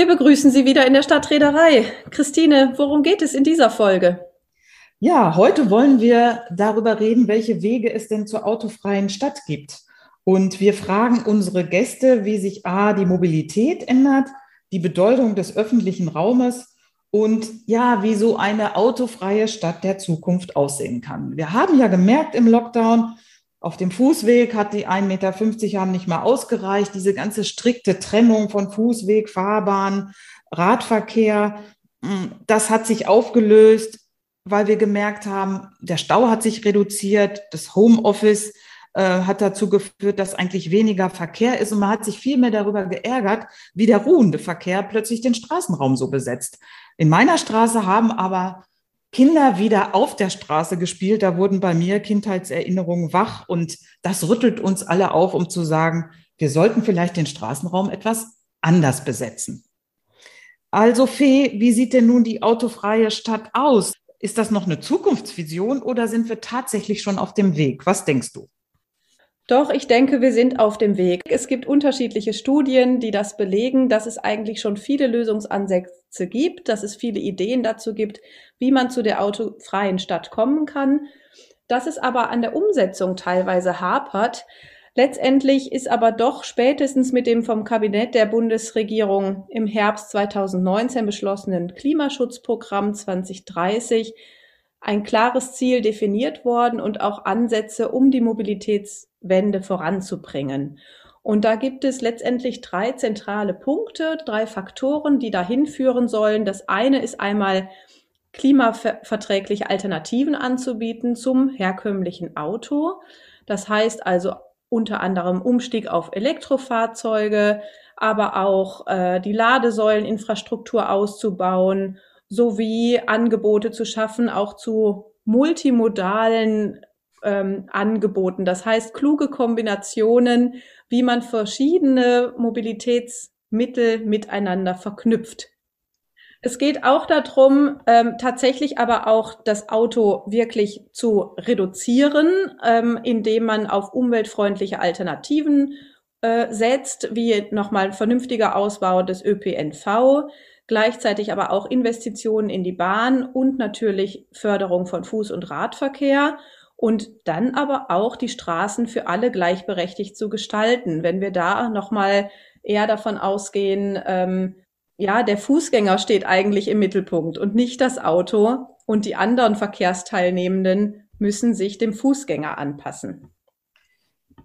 Wir begrüßen Sie wieder in der Stadtreederei. Christine, worum geht es in dieser Folge? Ja, heute wollen wir darüber reden, welche Wege es denn zur autofreien Stadt gibt. Und wir fragen unsere Gäste, wie sich A, die Mobilität ändert, die Bedeutung des öffentlichen Raumes und ja, wie so eine autofreie Stadt der Zukunft aussehen kann. Wir haben ja gemerkt im Lockdown, auf dem Fußweg hat die 1,50 Meter haben nicht mal ausgereicht. Diese ganze strikte Trennung von Fußweg, Fahrbahn, Radverkehr, mm, das hat sich aufgelöst, weil wir gemerkt haben, der Stau hat sich reduziert, das Homeoffice äh, hat dazu geführt, dass eigentlich weniger Verkehr ist und man hat sich viel mehr darüber geärgert, wie der ruhende Verkehr plötzlich den Straßenraum so besetzt. In meiner Straße haben aber Kinder wieder auf der Straße gespielt. Da wurden bei mir Kindheitserinnerungen wach und das rüttelt uns alle auf, um zu sagen, wir sollten vielleicht den Straßenraum etwas anders besetzen. Also Fee, wie sieht denn nun die autofreie Stadt aus? Ist das noch eine Zukunftsvision oder sind wir tatsächlich schon auf dem Weg? Was denkst du? Doch, ich denke, wir sind auf dem Weg. Es gibt unterschiedliche Studien, die das belegen, dass es eigentlich schon viele Lösungsansätze gibt, dass es viele Ideen dazu gibt, wie man zu der autofreien Stadt kommen kann. Dass es aber an der Umsetzung teilweise hapert. Letztendlich ist aber doch spätestens mit dem vom Kabinett der Bundesregierung im Herbst 2019 beschlossenen Klimaschutzprogramm 2030 ein klares Ziel definiert worden und auch Ansätze, um die Mobilitätswende voranzubringen. Und da gibt es letztendlich drei zentrale Punkte, drei Faktoren, die dahin führen sollen. Das eine ist einmal klimaverträgliche Alternativen anzubieten zum herkömmlichen Auto. Das heißt also unter anderem Umstieg auf Elektrofahrzeuge, aber auch äh, die Ladesäuleninfrastruktur auszubauen sowie Angebote zu schaffen, auch zu multimodalen ähm, Angeboten. Das heißt, kluge Kombinationen, wie man verschiedene Mobilitätsmittel miteinander verknüpft. Es geht auch darum, ähm, tatsächlich aber auch das Auto wirklich zu reduzieren, ähm, indem man auf umweltfreundliche Alternativen äh, setzt, wie nochmal vernünftiger Ausbau des ÖPNV, gleichzeitig aber auch Investitionen in die Bahn und natürlich Förderung von Fuß- und Radverkehr und dann aber auch die Straßen für alle gleichberechtigt zu gestalten. Wenn wir da nochmal eher davon ausgehen, ähm, ja, der Fußgänger steht eigentlich im Mittelpunkt und nicht das Auto und die anderen Verkehrsteilnehmenden müssen sich dem Fußgänger anpassen.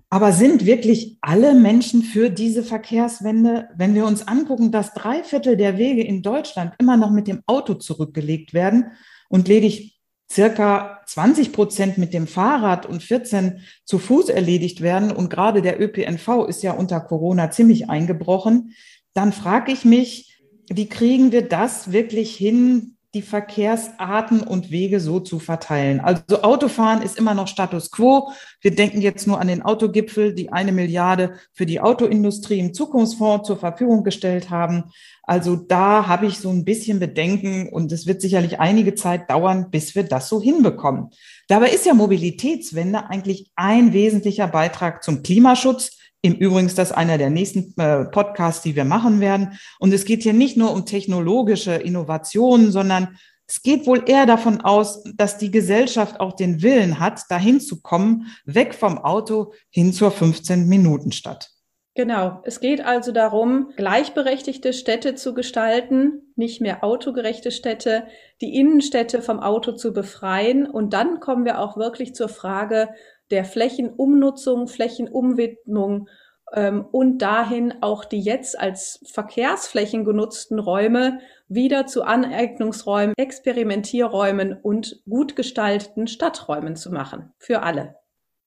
Aber sind wirklich alle Menschen für diese Verkehrswende? Wenn wir uns angucken, dass drei Viertel der Wege in Deutschland immer noch mit dem Auto zurückgelegt werden und ledig circa 20 Prozent mit dem Fahrrad und 14 zu Fuß erledigt werden und gerade der ÖPNV ist ja unter Corona ziemlich eingebrochen, dann frage ich mich, wie kriegen wir das wirklich hin, die Verkehrsarten und Wege so zu verteilen. Also Autofahren ist immer noch Status quo. Wir denken jetzt nur an den Autogipfel, die eine Milliarde für die Autoindustrie im Zukunftsfonds zur Verfügung gestellt haben. Also da habe ich so ein bisschen Bedenken und es wird sicherlich einige Zeit dauern, bis wir das so hinbekommen. Dabei ist ja Mobilitätswende eigentlich ein wesentlicher Beitrag zum Klimaschutz, im Übrigen ist das einer der nächsten äh, Podcasts, die wir machen werden. Und es geht hier nicht nur um technologische Innovationen, sondern es geht wohl eher davon aus, dass die Gesellschaft auch den Willen hat, dahin zu kommen, weg vom Auto hin zur 15-Minuten-Stadt. Genau. Es geht also darum, gleichberechtigte Städte zu gestalten, nicht mehr autogerechte Städte, die Innenstädte vom Auto zu befreien. Und dann kommen wir auch wirklich zur Frage, der Flächenumnutzung, Flächenumwidmung ähm, und dahin auch die jetzt als Verkehrsflächen genutzten Räume wieder zu Aneignungsräumen, Experimentierräumen und gut gestalteten Stadträumen zu machen. Für alle.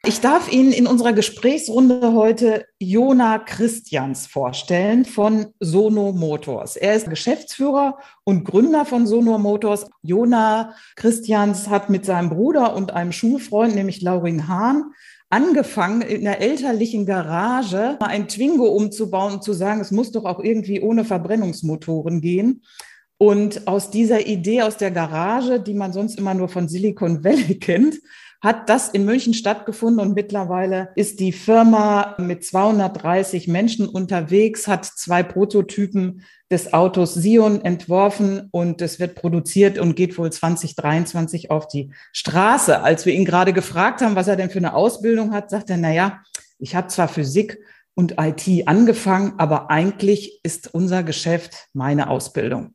Ich darf Ihnen in unserer Gesprächsrunde heute Jona Christians vorstellen von Sono Motors. Er ist Geschäftsführer und Gründer von Sono Motors. Jona Christians hat mit seinem Bruder und einem Schulfreund, nämlich Laurin Hahn, angefangen, in der elterlichen Garage ein Twingo umzubauen und zu sagen, es muss doch auch irgendwie ohne Verbrennungsmotoren gehen. Und aus dieser Idee aus der Garage, die man sonst immer nur von Silicon Valley kennt, hat das in München stattgefunden und mittlerweile ist die Firma mit 230 Menschen unterwegs, hat zwei Prototypen des Autos Sion entworfen und es wird produziert und geht wohl 2023 auf die Straße. Als wir ihn gerade gefragt haben, was er denn für eine Ausbildung hat, sagt er, na ja, ich habe zwar Physik und IT angefangen, aber eigentlich ist unser Geschäft meine Ausbildung.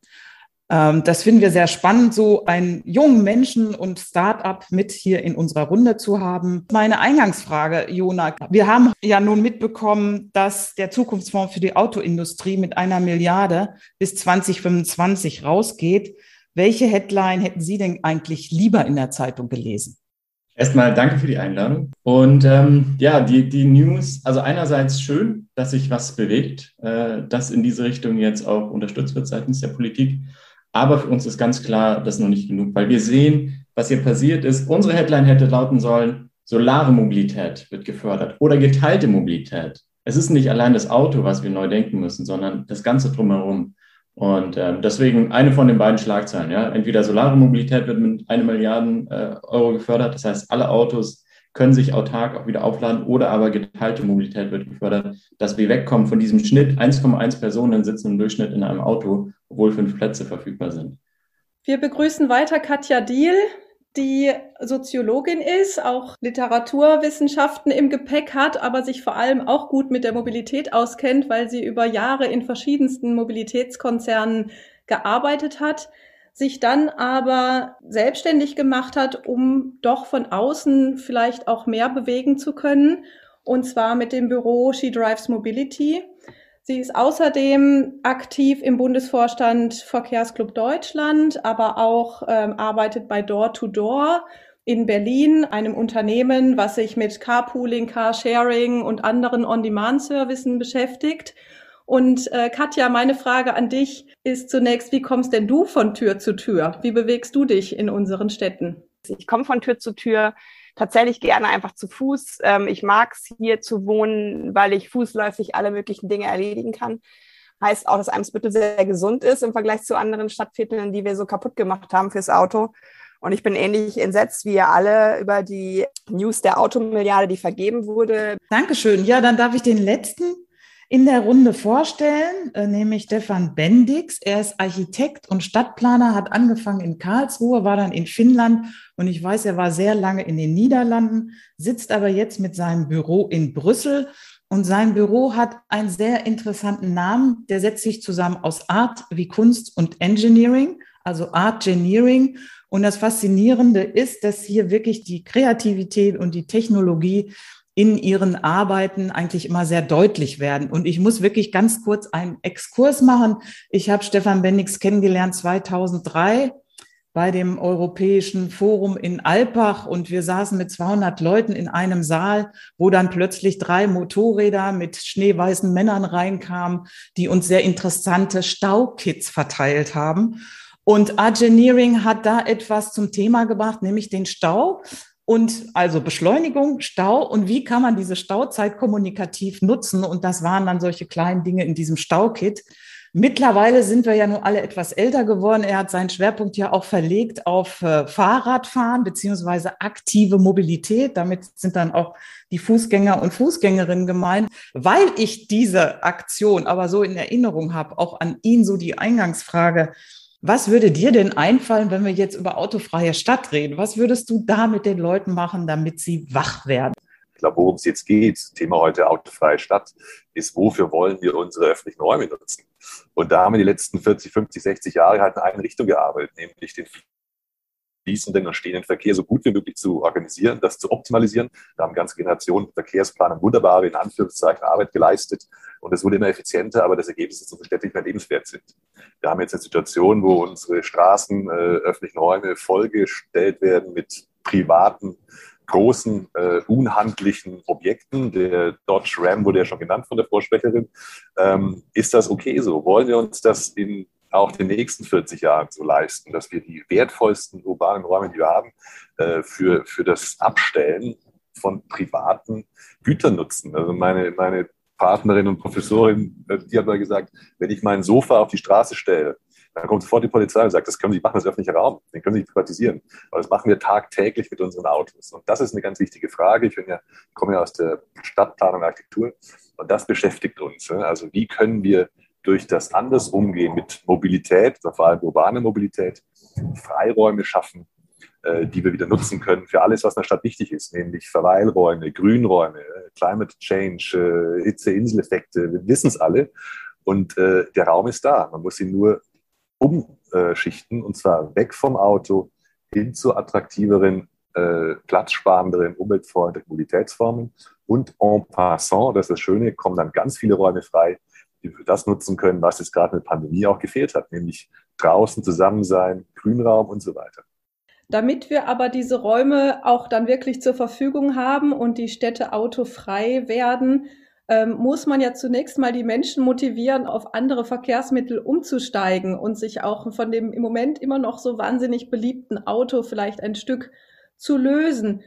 Ähm, das finden wir sehr spannend, so einen jungen Menschen und Start-up mit hier in unserer Runde zu haben. Meine Eingangsfrage, Jona. Wir haben ja nun mitbekommen, dass der Zukunftsfonds für die Autoindustrie mit einer Milliarde bis 2025 rausgeht. Welche Headline hätten Sie denn eigentlich lieber in der Zeitung gelesen? Erstmal danke für die Einladung. Und ähm, ja, die, die News, also einerseits schön, dass sich was bewegt, äh, dass in diese Richtung jetzt auch unterstützt wird seitens der Politik. Aber für uns ist ganz klar, das ist noch nicht genug, weil wir sehen, was hier passiert ist. Unsere Headline hätte lauten sollen, solare Mobilität wird gefördert oder geteilte Mobilität. Es ist nicht allein das Auto, was wir neu denken müssen, sondern das Ganze drumherum. Und äh, deswegen eine von den beiden Schlagzeilen. Ja? Entweder solare Mobilität wird mit einer Milliarde äh, Euro gefördert, das heißt, alle Autos können sich autark auch wieder aufladen oder aber geteilte Mobilität wird gefördert, dass wir wegkommen von diesem Schnitt 1,1 Personen sitzen im Durchschnitt in einem Auto, obwohl fünf Plätze verfügbar sind. Wir begrüßen weiter Katja Diel, die Soziologin ist, auch Literaturwissenschaften im Gepäck hat, aber sich vor allem auch gut mit der Mobilität auskennt, weil sie über Jahre in verschiedensten Mobilitätskonzernen gearbeitet hat sich dann aber selbstständig gemacht hat, um doch von außen vielleicht auch mehr bewegen zu können. Und zwar mit dem Büro She Drives Mobility. Sie ist außerdem aktiv im Bundesvorstand Verkehrsclub Deutschland, aber auch ähm, arbeitet bei Door to Door in Berlin, einem Unternehmen, was sich mit Carpooling, Carsharing und anderen On-Demand-Servicen beschäftigt. Und äh, Katja, meine Frage an dich ist zunächst, wie kommst denn du von Tür zu Tür? Wie bewegst du dich in unseren Städten? Ich komme von Tür zu Tür tatsächlich gerne einfach zu Fuß. Ähm, ich mag es hier zu wohnen, weil ich fußläufig alle möglichen Dinge erledigen kann. Heißt auch, dass Eimsbüttel sehr gesund ist im Vergleich zu anderen Stadtvierteln, die wir so kaputt gemacht haben fürs Auto. Und ich bin ähnlich entsetzt wie ihr alle über die News der Automilliarde, die vergeben wurde. Dankeschön. Ja, dann darf ich den letzten in der Runde vorstellen, äh, nämlich Stefan Bendix. Er ist Architekt und Stadtplaner, hat angefangen in Karlsruhe, war dann in Finnland und ich weiß, er war sehr lange in den Niederlanden, sitzt aber jetzt mit seinem Büro in Brüssel. Und sein Büro hat einen sehr interessanten Namen. Der setzt sich zusammen aus Art wie Kunst und Engineering, also Art Engineering. Und das Faszinierende ist, dass hier wirklich die Kreativität und die Technologie in ihren Arbeiten eigentlich immer sehr deutlich werden. Und ich muss wirklich ganz kurz einen Exkurs machen. Ich habe Stefan Bendix kennengelernt 2003 bei dem Europäischen Forum in Alpbach und wir saßen mit 200 Leuten in einem Saal, wo dann plötzlich drei Motorräder mit schneeweißen Männern reinkamen, die uns sehr interessante Staukits verteilt haben. Und Engineering hat da etwas zum Thema gebracht, nämlich den Stau. Und also Beschleunigung, Stau und wie kann man diese Stauzeit kommunikativ nutzen? Und das waren dann solche kleinen Dinge in diesem Staukit. Mittlerweile sind wir ja nun alle etwas älter geworden. Er hat seinen Schwerpunkt ja auch verlegt auf äh, Fahrradfahren beziehungsweise aktive Mobilität. Damit sind dann auch die Fußgänger und Fußgängerinnen gemeint. Weil ich diese Aktion aber so in Erinnerung habe, auch an ihn so die Eingangsfrage, was würde dir denn einfallen, wenn wir jetzt über autofreie Stadt reden? Was würdest du da mit den Leuten machen, damit sie wach werden? Ich glaube, worum es jetzt geht, Thema heute autofreie Stadt, ist, wofür wollen wir unsere öffentlichen Räume nutzen? Und da haben wir die letzten 40, 50, 60 Jahre halt in eine Richtung gearbeitet, nämlich den fließenden und stehenden Verkehr so gut wie möglich zu organisieren, das zu optimalisieren. Da haben ganze Generationen Verkehrsplanern wunderbare, in Anführungszeichen, Arbeit geleistet. Und es wurde immer effizienter, aber das Ergebnis ist, dass unsere Städte nicht mehr lebenswert sind. Wir haben jetzt eine Situation, wo unsere Straßen, äh, öffentlichen Räume vollgestellt werden mit privaten großen, äh, unhandlichen Objekten. Der Dodge Ram wurde ja schon genannt von der Vorsprecherin. Ähm, ist das okay so? Wollen wir uns das in auch den nächsten 40 Jahren so leisten, dass wir die wertvollsten urbanen Räume, die wir haben, äh, für, für das Abstellen von privaten Gütern nutzen. Also meine, meine Partnerin und Professorin, äh, die hat mal gesagt, wenn ich mein Sofa auf die Straße stelle, Dann kommt sofort die Polizei und sagt, das können Sie machen, das ist öffentlicher Raum, den können Sie nicht privatisieren. Aber das machen wir tagtäglich mit unseren Autos. Und das ist eine ganz wichtige Frage. Ich ja, komme ja aus der Stadtplanung und Architektur und das beschäftigt uns. Also wie können wir durch das anders umgehen mit Mobilität, vor allem urbane Mobilität, Freiräume schaffen, äh, die wir wieder nutzen können für alles, was in der Stadt wichtig ist, nämlich Verweilräume, Grünräume, Climate Change, äh, Hitze-Inseleffekte, wir wissen es alle. Und äh, der Raum ist da. Man muss ihn nur umschichten und zwar weg vom Auto hin zu attraktiveren, platzsparenderen, umweltfreundlichen Mobilitätsformen. Und en passant, das ist das Schöne, kommen dann ganz viele Räume frei, die für das nutzen können, was jetzt gerade der Pandemie auch gefehlt hat, nämlich draußen zusammen sein, Grünraum und so weiter. Damit wir aber diese Räume auch dann wirklich zur Verfügung haben und die Städte autofrei werden, ähm, muss man ja zunächst mal die Menschen motivieren, auf andere Verkehrsmittel umzusteigen und sich auch von dem im Moment immer noch so wahnsinnig beliebten Auto vielleicht ein Stück zu lösen.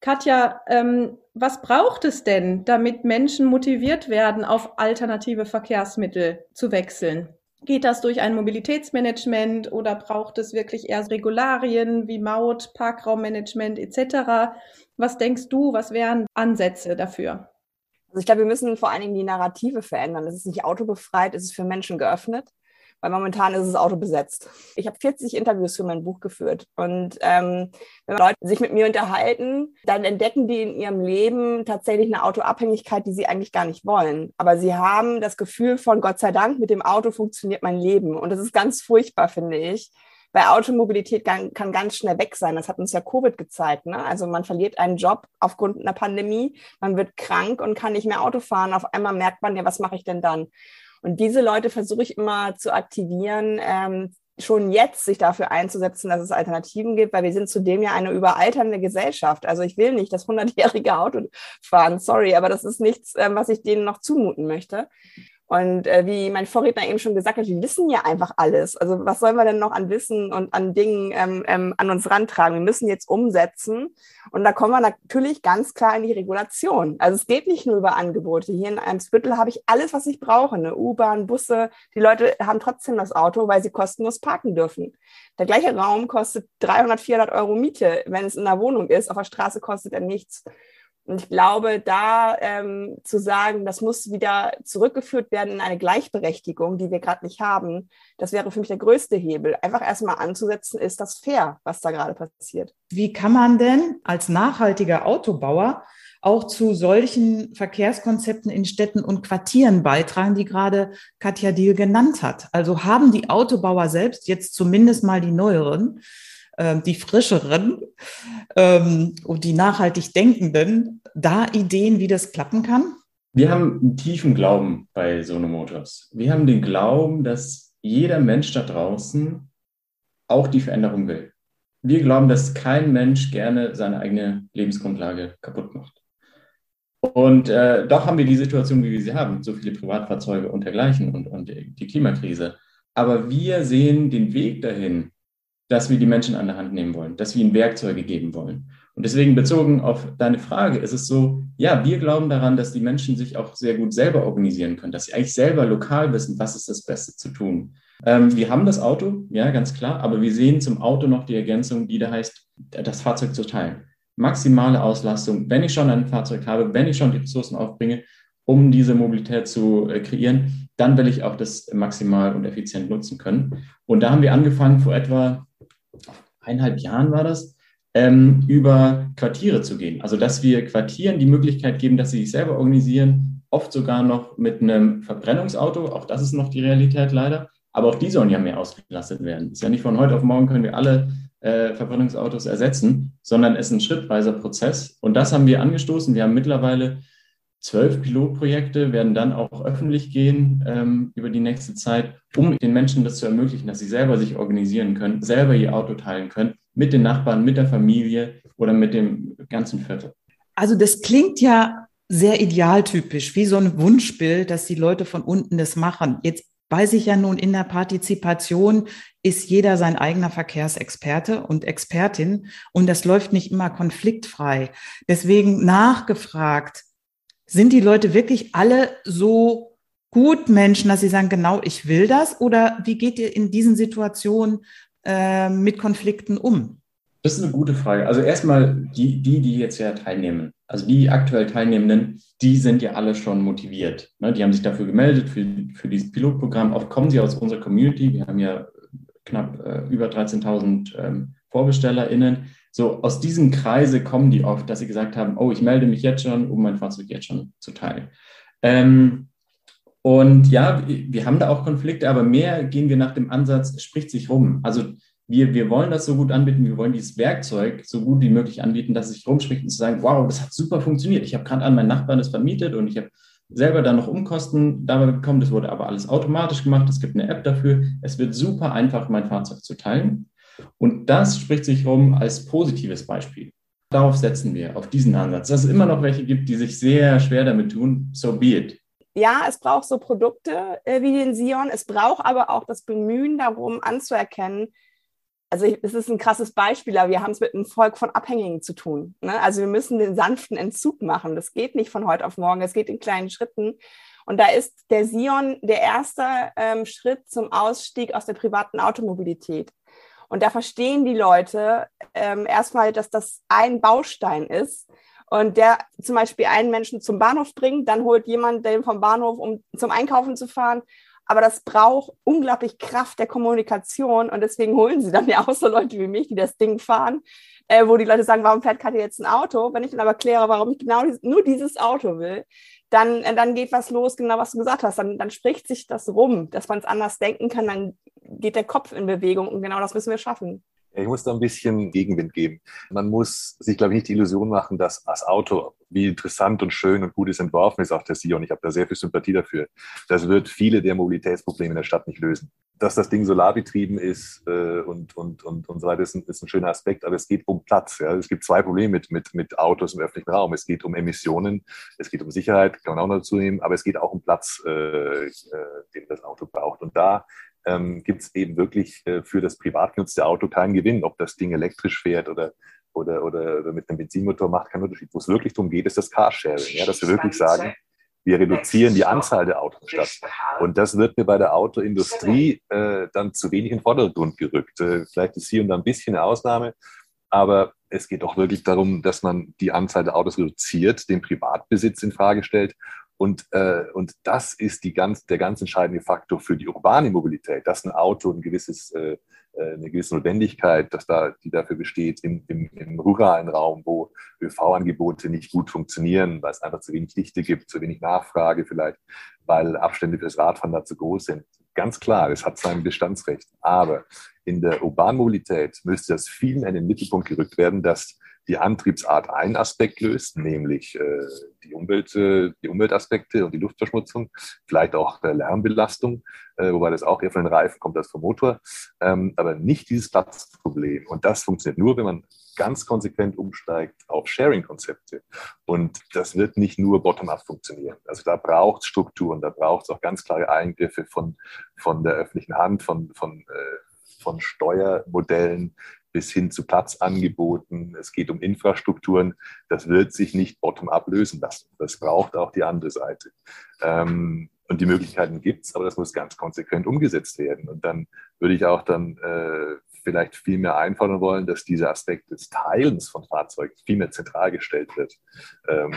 Katja, ähm, was braucht es denn, damit Menschen motiviert werden, auf alternative Verkehrsmittel zu wechseln? Geht das durch ein Mobilitätsmanagement oder braucht es wirklich eher Regularien wie Maut, Parkraummanagement etc.? Was denkst du, was wären Ansätze dafür? Also ich glaube, wir müssen vor allen Dingen die Narrative verändern. Es ist nicht autobefreit, es ist für Menschen geöffnet, weil momentan ist es Auto besetzt. Ich habe 40 Interviews für mein Buch geführt und ähm, wenn Leute sich mit mir unterhalten, dann entdecken die in ihrem Leben tatsächlich eine Autoabhängigkeit, die sie eigentlich gar nicht wollen. Aber sie haben das Gefühl von Gott sei Dank, mit dem Auto funktioniert mein Leben und das ist ganz furchtbar, finde ich weil Automobilität kann, kann ganz schnell weg sein. Das hat uns ja Covid gezeigt. Ne? Also man verliert einen Job aufgrund einer Pandemie, man wird krank und kann nicht mehr Auto fahren. Auf einmal merkt man ja, was mache ich denn dann? Und diese Leute versuche ich immer zu aktivieren, ähm, schon jetzt sich dafür einzusetzen, dass es Alternativen gibt, weil wir sind zudem ja eine überalternde Gesellschaft. Also ich will nicht das hundertjährige Auto fahren, sorry, aber das ist nichts, ähm, was ich denen noch zumuten möchte. Und äh, wie mein Vorredner eben schon gesagt hat, wir wissen ja einfach alles. Also was sollen wir denn noch an Wissen und an Dingen ähm, ähm, an uns rantragen? Wir müssen jetzt umsetzen. Und da kommen wir natürlich ganz klar in die Regulation. Also es geht nicht nur über Angebote. Hier in Eimsbüttel habe ich alles, was ich brauche. Eine U-Bahn, Busse. Die Leute haben trotzdem das Auto, weil sie kostenlos parken dürfen. Der gleiche Raum kostet 300, 400 Euro Miete. Wenn es in einer Wohnung ist, auf der Straße kostet er nichts. Und ich glaube, da ähm, zu sagen, das muss wieder zurückgeführt werden in eine Gleichberechtigung, die wir gerade nicht haben, das wäre für mich der größte Hebel. Einfach erstmal anzusetzen, ist das fair, was da gerade passiert. Wie kann man denn als nachhaltiger Autobauer auch zu solchen Verkehrskonzepten in Städten und Quartieren beitragen, die gerade Katja Diel genannt hat? Also haben die Autobauer selbst jetzt zumindest mal die neueren die frischeren ähm, und die nachhaltig denkenden, da Ideen, wie das klappen kann? Wir haben einen tiefen Glauben bei Sono Motors. Wir haben den Glauben, dass jeder Mensch da draußen auch die Veränderung will. Wir glauben, dass kein Mensch gerne seine eigene Lebensgrundlage kaputt macht. Und äh, doch haben wir die Situation, wie wir sie haben, so viele Privatfahrzeuge und dergleichen und, und die Klimakrise. Aber wir sehen den Weg dahin dass wir die Menschen an der Hand nehmen wollen, dass wir ihnen Werkzeuge geben wollen. Und deswegen bezogen auf deine Frage ist es so, ja, wir glauben daran, dass die Menschen sich auch sehr gut selber organisieren können, dass sie eigentlich selber lokal wissen, was ist das Beste zu tun. Ähm, wir haben das Auto, ja, ganz klar, aber wir sehen zum Auto noch die Ergänzung, die da heißt, das Fahrzeug zu teilen. Maximale Auslastung, wenn ich schon ein Fahrzeug habe, wenn ich schon die Ressourcen aufbringe, um diese Mobilität zu äh, kreieren, dann will ich auch das maximal und effizient nutzen können. Und da haben wir angefangen vor etwa eineinhalb Jahren war das, ähm, über Quartiere zu gehen. Also dass wir Quartieren die Möglichkeit geben, dass sie sich selber organisieren, oft sogar noch mit einem Verbrennungsauto, auch das ist noch die Realität leider, aber auch die sollen ja mehr ausgelastet werden. ist ja nicht von heute auf morgen können wir alle äh, Verbrennungsautos ersetzen, sondern es ist ein schrittweiser Prozess. Und das haben wir angestoßen. Wir haben mittlerweile zwölf Pilotprojekte werden dann auch öffentlich gehen ähm, über die nächste Zeit, um den Menschen das zu ermöglichen, dass sie selber sich organisieren können, selber ihr Auto teilen können, mit den Nachbarn, mit der Familie oder mit dem ganzen Viertel. Also das klingt ja sehr idealtypisch, wie so ein Wunschbild, dass die Leute von unten das machen. Jetzt weiß ich ja nun, in der Partizipation ist jeder sein eigener Verkehrsexperte und Expertin und das läuft nicht immer konfliktfrei. Deswegen nachgefragt, sind die Leute wirklich alle so Gutmenschen, dass sie sagen, genau, ich will das? Oder wie geht ihr in diesen Situationen äh, mit Konflikten um? Das ist eine gute Frage. Also erstmal die, die, die jetzt ja teilnehmen, also die aktuell Teilnehmenden, die sind ja alle schon motiviert. Ne? Die haben sich dafür gemeldet, für, für dieses Pilotprogramm. Oft kommen sie aus unserer Community. Wir haben ja knapp äh, über 13.000 ähm, VorbestellerInnen. So aus diesem Kreise kommen die oft, dass sie gesagt haben, oh, ich melde mich jetzt schon, um mein Fahrzeug jetzt schon zu teilen. Ähm, und ja, wir haben da auch Konflikte, aber mehr gehen wir nach dem Ansatz, es spricht sich rum. Also wir, wir wollen das so gut anbieten, wir wollen dieses Werkzeug so gut wie möglich anbieten, dass es sich rumspricht und zu sagen, wow, das hat super funktioniert. Ich habe gerade an meinen Nachbarn das vermietet und ich habe selber dann noch Umkosten dabei bekommen. Das wurde aber alles automatisch gemacht. Es gibt eine App dafür. Es wird super einfach, mein Fahrzeug zu teilen. Und das spricht sich rum als positives Beispiel. Darauf setzen wir, auf diesen Ansatz. Dass es immer noch welche gibt, die sich sehr schwer damit tun, so be it. Ja, es braucht so Produkte äh, wie den Sion. Es braucht aber auch das Bemühen darum, anzuerkennen, also es ist ein krasses Beispiel, aber wir haben es mit einem Volk von Abhängigen zu tun. Ne? Also wir müssen den sanften Entzug machen. Das geht nicht von heute auf morgen, es geht in kleinen Schritten. Und da ist der Sion der erste ähm, Schritt zum Ausstieg aus der privaten Automobilität. Und da verstehen die Leute ähm, erstmal, dass das ein Baustein ist und der zum Beispiel einen Menschen zum Bahnhof bringt, dann holt jemand den vom Bahnhof, um zum Einkaufen zu fahren aber das braucht unglaublich Kraft der Kommunikation und deswegen holen sie dann ja auch so Leute wie mich, die das Ding fahren, äh, wo die Leute sagen, warum fährt Katja jetzt ein Auto? Wenn ich dann aber kläre, warum ich genau dieses, nur dieses Auto will, dann, äh, dann geht was los, genau was du gesagt hast. Dann, dann spricht sich das rum, dass man es anders denken kann, dann geht der Kopf in Bewegung und genau das müssen wir schaffen. Ich muss da ein bisschen Gegenwind geben. Man muss sich, glaube ich, nicht die Illusion machen, dass das Auto, wie interessant und schön und gut es entworfen ist, auch der Sion, ich habe da sehr viel Sympathie dafür, das wird viele der Mobilitätsprobleme in der Stadt nicht lösen. Dass das Ding solarbetrieben ist äh, und, und, und, und so weiter, ist ein, ist ein schöner Aspekt, aber es geht um Platz. Ja. Es gibt zwei Probleme mit, mit, mit Autos im öffentlichen Raum. Es geht um Emissionen, es geht um Sicherheit, kann man auch noch dazu nehmen, aber es geht auch um Platz, äh, äh, den das Auto braucht. Und da ähm, gibt es eben wirklich äh, für das privat genutzte Auto keinen Gewinn, ob das Ding elektrisch fährt oder, oder, oder, mit einem Benzinmotor macht keinen Unterschied. Wo es wirklich darum geht, ist das Carsharing, ja, dass wir wirklich sagen, wir reduzieren die Anzahl der Autos statt. Und das wird mir bei der Autoindustrie äh, dann zu wenig in den Vordergrund gerückt. Äh, vielleicht ist hier und da ein bisschen eine Ausnahme, aber es geht auch wirklich darum, dass man die Anzahl der Autos reduziert, den Privatbesitz in Frage stellt und, äh, und das ist die ganz, der ganz entscheidende Faktor für die urbane Mobilität, dass ein Auto ein gewisses, äh, äh eine gewisse Notwendigkeit, dass da, die dafür besteht, im, im, im ruralen Raum, wo ÖV-Angebote nicht gut funktionieren, weil es einfach zu wenig Dichte gibt, zu wenig Nachfrage vielleicht, weil Abstände für das Radfahren da zu groß sind. Ganz klar, es hat sein Bestandsrecht. Aber in der urbanen Mobilität müsste das viel mehr in den Mittelpunkt gerückt werden, dass die Antriebsart einen Aspekt löst, nämlich äh, die, Umwelt, äh, die Umweltaspekte und die Luftverschmutzung, vielleicht auch äh, Lärmbelastung, äh, wobei das auch eher von den Reifen kommt als vom Motor, ähm, aber nicht dieses Platzproblem. Und das funktioniert nur, wenn man ganz konsequent umsteigt auf Sharing-Konzepte. Und das wird nicht nur bottom-up funktionieren. Also da braucht es Strukturen, da braucht es auch ganz klare Eingriffe von, von der öffentlichen Hand, von, von, äh, von Steuermodellen, bis hin zu Platzangeboten. Es geht um Infrastrukturen. Das wird sich nicht bottom-up lösen lassen. Das braucht auch die andere Seite. Ähm, und die Möglichkeiten gibt es, aber das muss ganz konsequent umgesetzt werden. Und dann würde ich auch dann äh, vielleicht viel mehr einfordern wollen, dass dieser Aspekt des Teilens von Fahrzeugen viel mehr zentral gestellt wird. Ähm,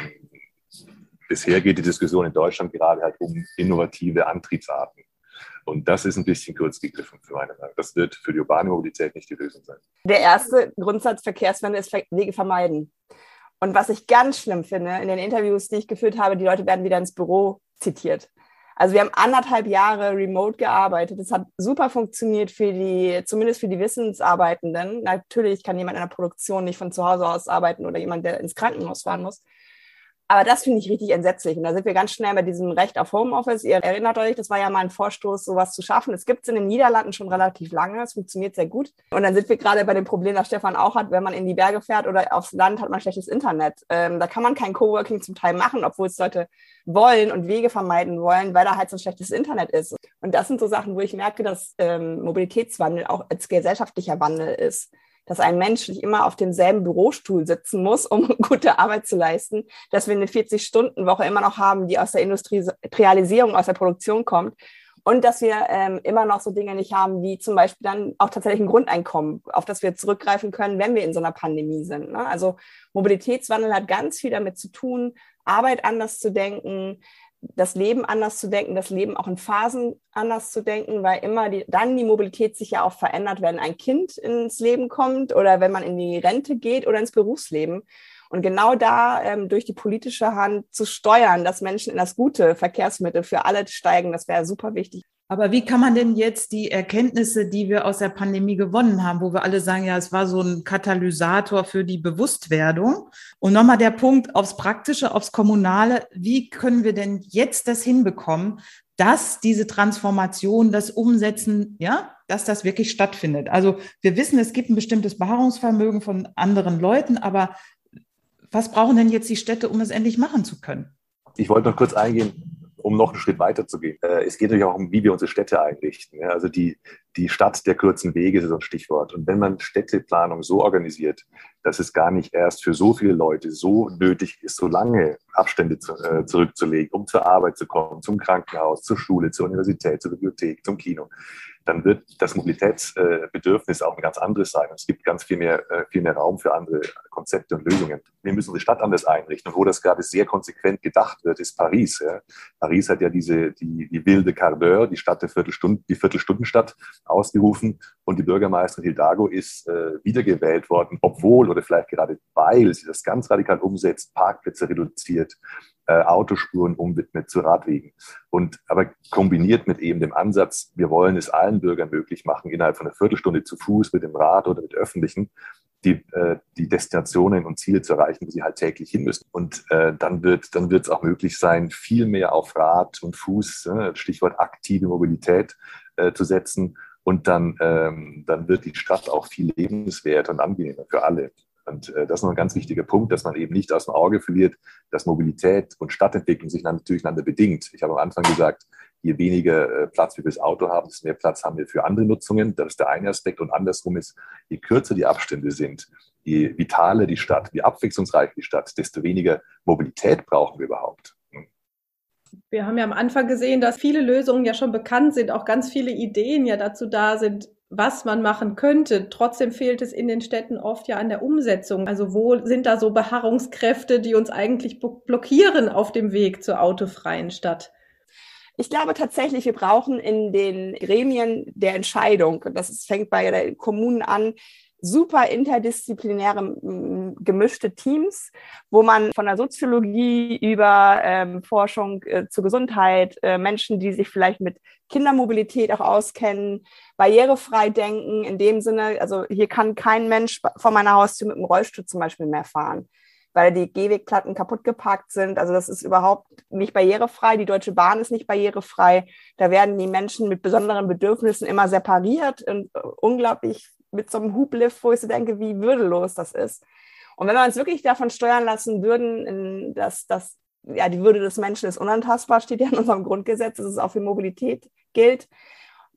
bisher geht die Diskussion in Deutschland gerade halt um innovative Antriebsarten. Und das ist ein bisschen kurz gegriffen für meine Meinung. Das wird für die urbane Mobilität nicht die Lösung sein. Der erste Grundsatz Verkehrswende ist Wege vermeiden. Und was ich ganz schlimm finde, in den Interviews, die ich geführt habe, die Leute werden wieder ins Büro zitiert. Also wir haben anderthalb Jahre remote gearbeitet. Das hat super funktioniert für die, zumindest für die Wissensarbeitenden. Natürlich kann jemand in der Produktion nicht von zu Hause aus arbeiten oder jemand, der ins Krankenhaus fahren muss. Aber das finde ich richtig entsetzlich. Und da sind wir ganz schnell bei diesem Recht auf Homeoffice. Ihr erinnert euch, das war ja mal ein Vorstoß, sowas zu schaffen. Es gibt es in den Niederlanden schon relativ lange. Es funktioniert sehr gut. Und dann sind wir gerade bei dem Problem, das Stefan auch hat, wenn man in die Berge fährt oder aufs Land, hat man schlechtes Internet. Ähm, da kann man kein Coworking zum Teil machen, obwohl es Leute wollen und Wege vermeiden wollen, weil da halt so ein schlechtes Internet ist. Und das sind so Sachen, wo ich merke, dass ähm, Mobilitätswandel auch als gesellschaftlicher Wandel ist dass ein Mensch nicht immer auf demselben Bürostuhl sitzen muss, um gute Arbeit zu leisten, dass wir eine 40-Stunden-Woche immer noch haben, die aus der Industrialisierung, aus der Produktion kommt und dass wir ähm, immer noch so Dinge nicht haben, wie zum Beispiel dann auch tatsächlich ein Grundeinkommen, auf das wir zurückgreifen können, wenn wir in so einer Pandemie sind. Ne? Also Mobilitätswandel hat ganz viel damit zu tun, Arbeit anders zu denken, das Leben anders zu denken, das Leben auch in Phasen anders zu denken, weil immer die, dann die Mobilität sich ja auch verändert, wenn ein Kind ins Leben kommt oder wenn man in die Rente geht oder ins Berufsleben. Und genau da ähm, durch die politische Hand zu steuern, dass Menschen in das gute Verkehrsmittel für alle steigen, das wäre super wichtig. Aber wie kann man denn jetzt die Erkenntnisse, die wir aus der Pandemie gewonnen haben, wo wir alle sagen, ja, es war so ein Katalysator für die Bewusstwerdung. Und nochmal der Punkt aufs Praktische, aufs Kommunale. Wie können wir denn jetzt das hinbekommen, dass diese Transformation, das Umsetzen, ja, dass das wirklich stattfindet? Also wir wissen, es gibt ein bestimmtes Beharrungsvermögen von anderen Leuten, aber was brauchen denn jetzt die Städte, um es endlich machen zu können? Ich wollte noch kurz eingehen, um noch einen Schritt weiter zu gehen. Äh, es geht natürlich auch um, wie wir unsere Städte einrichten. Also die, die Stadt der kurzen Wege ist so ein Stichwort. Und wenn man Städteplanung so organisiert, dass es gar nicht erst für so viele Leute so nötig ist, so lange Abstände zu, äh, zurückzulegen, um zur Arbeit zu kommen, zum Krankenhaus, zur Schule, zur Universität, zur Bibliothek, zum Kino, dann wird das Mobilitätsbedürfnis auch ein ganz anderes sein. Es gibt ganz viel mehr, äh, viel mehr Raum für andere Konzepte und Lösungen. Wir müssen die Stadt anders einrichten. Und wo das gerade sehr konsequent gedacht wird, ist Paris. Paris hat ja diese, die, die wilde Quart d'heure, die Stadt der Viertelstunde, die Viertelstundenstadt ausgerufen. Und die Bürgermeisterin Hidalgo ist äh, wiedergewählt worden, obwohl oder vielleicht gerade weil sie das ganz radikal umsetzt, Parkplätze reduziert, äh, Autospuren umwidmet zu Radwegen. Und aber kombiniert mit eben dem Ansatz, wir wollen es allen Bürgern möglich machen, innerhalb von einer Viertelstunde zu Fuß mit dem Rad oder mit öffentlichen, die, äh, die Destinationen und Ziele zu erreichen, wo sie halt täglich hin müssen. Und äh, dann wird dann wird es auch möglich sein, viel mehr auf Rad und Fuß, äh, Stichwort aktive Mobilität, äh, zu setzen. Und dann, ähm, dann wird die Stadt auch viel lebenswerter und angenehmer für alle. Und äh, das ist noch ein ganz wichtiger Punkt, dass man eben nicht aus dem Auge verliert, dass Mobilität und Stadtentwicklung sich natürlich einander bedingt. Ich habe am Anfang gesagt, je weniger äh, Platz wir fürs Auto haben, desto mehr Platz haben wir für andere Nutzungen. Das ist der eine Aspekt. Und andersrum ist, je kürzer die Abstände sind, je vitaler die Stadt, je abwechslungsreicher die Stadt, desto weniger Mobilität brauchen wir überhaupt. Wir haben ja am Anfang gesehen, dass viele Lösungen ja schon bekannt sind, auch ganz viele Ideen ja dazu da sind, was man machen könnte. Trotzdem fehlt es in den Städten oft ja an der Umsetzung. Also wo sind da so Beharrungskräfte, die uns eigentlich blockieren auf dem Weg zur autofreien Stadt? Ich glaube tatsächlich, wir brauchen in den Gremien der Entscheidung, das fängt bei den Kommunen an, super interdisziplinäre gemischte Teams, wo man von der Soziologie über ähm, Forschung äh, zur Gesundheit, äh, Menschen, die sich vielleicht mit Kindermobilität auch auskennen, barrierefrei denken, in dem Sinne, also hier kann kein Mensch vor meiner Haustür mit dem Rollstuhl zum Beispiel mehr fahren, weil die Gehwegplatten kaputt geparkt sind. Also das ist überhaupt nicht barrierefrei. Die Deutsche Bahn ist nicht barrierefrei. Da werden die Menschen mit besonderen Bedürfnissen immer separiert und äh, unglaublich mit so einem Hublift, wo ich so denke, wie würdelos das ist. Und wenn wir uns wirklich davon steuern lassen würden, dass, dass ja, die Würde des Menschen ist unantastbar, steht ja in unserem Grundgesetz, dass es auch für Mobilität gilt,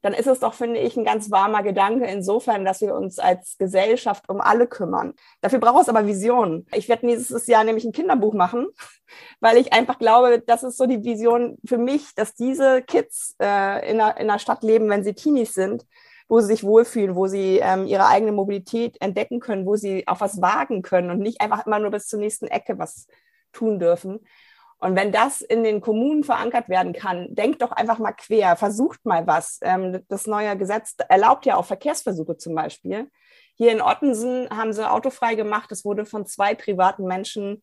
dann ist es doch, finde ich, ein ganz warmer Gedanke insofern, dass wir uns als Gesellschaft um alle kümmern. Dafür braucht es aber Visionen. Ich werde nächstes Jahr nämlich ein Kinderbuch machen, weil ich einfach glaube, das ist so die Vision für mich, dass diese Kids äh, in, einer, in einer Stadt leben, wenn sie Teenies sind wo sie sich wohlfühlen, wo sie ähm, ihre eigene Mobilität entdecken können, wo sie auch was wagen können und nicht einfach immer nur bis zur nächsten Ecke was tun dürfen. Und wenn das in den Kommunen verankert werden kann, denkt doch einfach mal quer, versucht mal was. Ähm, das neue Gesetz erlaubt ja auch Verkehrsversuche zum Beispiel. Hier in Ottensen haben sie autofrei gemacht. Es wurde von zwei privaten Menschen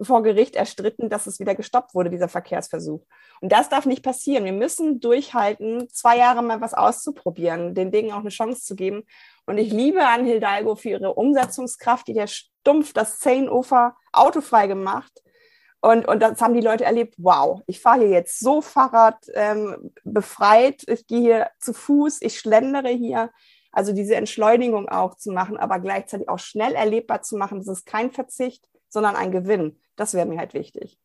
vor Gericht erstritten, dass es wieder gestoppt wurde, dieser Verkehrsversuch. Und das darf nicht passieren. Wir müssen durchhalten, zwei Jahre mal was auszuprobieren, den Dingen auch eine Chance zu geben. Und ich liebe an Hidalgo für ihre Umsetzungskraft, die der stumpf das Zehnufer autofrei gemacht. Und, und das haben die Leute erlebt, wow, ich fahre hier jetzt so Fahrrad ähm, befreit, ich gehe hier zu Fuß, ich schlendere hier. Also diese Entschleunigung auch zu machen, aber gleichzeitig auch schnell erlebbar zu machen, das ist kein Verzicht, sondern ein Gewinn. Das wäre mir halt wichtig.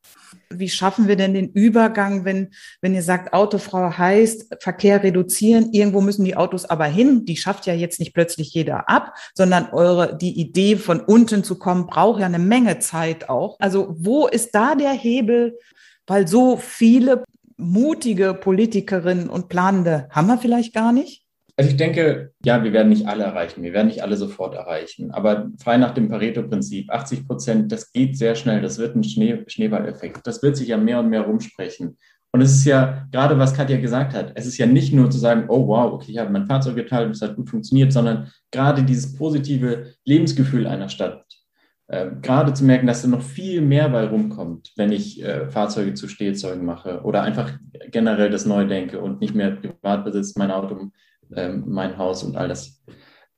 Wie schaffen wir denn den Übergang, wenn, wenn ihr sagt, Autofrau heißt Verkehr reduzieren? Irgendwo müssen die Autos aber hin. Die schafft ja jetzt nicht plötzlich jeder ab, sondern eure, die Idee von unten zu kommen, braucht ja eine Menge Zeit auch. Also wo ist da der Hebel? Weil so viele mutige Politikerinnen und Planende haben wir vielleicht gar nicht? Also ich denke, ja, wir werden nicht alle erreichen, wir werden nicht alle sofort erreichen, aber frei nach dem Pareto-Prinzip, 80 Prozent, das geht sehr schnell, das wird ein Schnee, Schneeballeffekt, das wird sich ja mehr und mehr rumsprechen. Und es ist ja gerade, was Katja gesagt hat, es ist ja nicht nur zu sagen, oh wow, okay, ich habe mein Fahrzeug geteilt, es hat gut funktioniert, sondern gerade dieses positive Lebensgefühl einer Stadt, äh, gerade zu merken, dass da noch viel mehr bei rumkommt, wenn ich äh, Fahrzeuge zu Stehzeugen mache oder einfach generell das neu denke und nicht mehr Privatbesitz, mein Auto ähm, mein Haus und all das